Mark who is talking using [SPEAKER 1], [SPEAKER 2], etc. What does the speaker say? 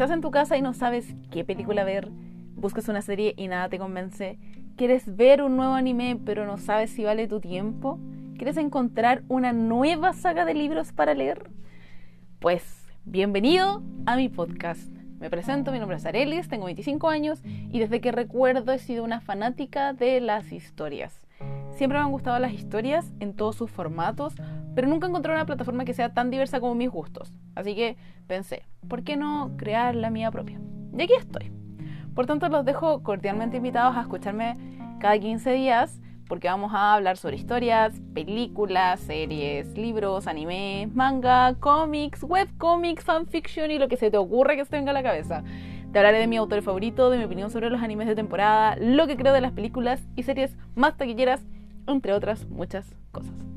[SPEAKER 1] Estás en tu casa y no sabes qué película ver, buscas una serie y nada te convence, quieres ver un nuevo anime pero no sabes si vale tu tiempo, quieres encontrar una nueva saga de libros para leer. Pues bienvenido a mi podcast. Me presento, mi nombre es Arelis, tengo 25 años y desde que recuerdo he sido una fanática de las historias. Siempre me han gustado las historias en todos sus formatos, pero nunca encontré una plataforma que sea tan diversa como mis gustos. Así que pensé, ¿por qué no crear la mía propia? Y aquí estoy. Por tanto, los dejo cordialmente invitados a escucharme cada 15 días porque vamos a hablar sobre historias, películas, series, libros, anime, manga, cómics, webcomics, fanfiction y lo que se te ocurra que se venga a la cabeza. Te hablaré de mi autor favorito, de mi opinión sobre los animes de temporada, lo que creo de las películas y series más taquilleras, entre otras muchas cosas.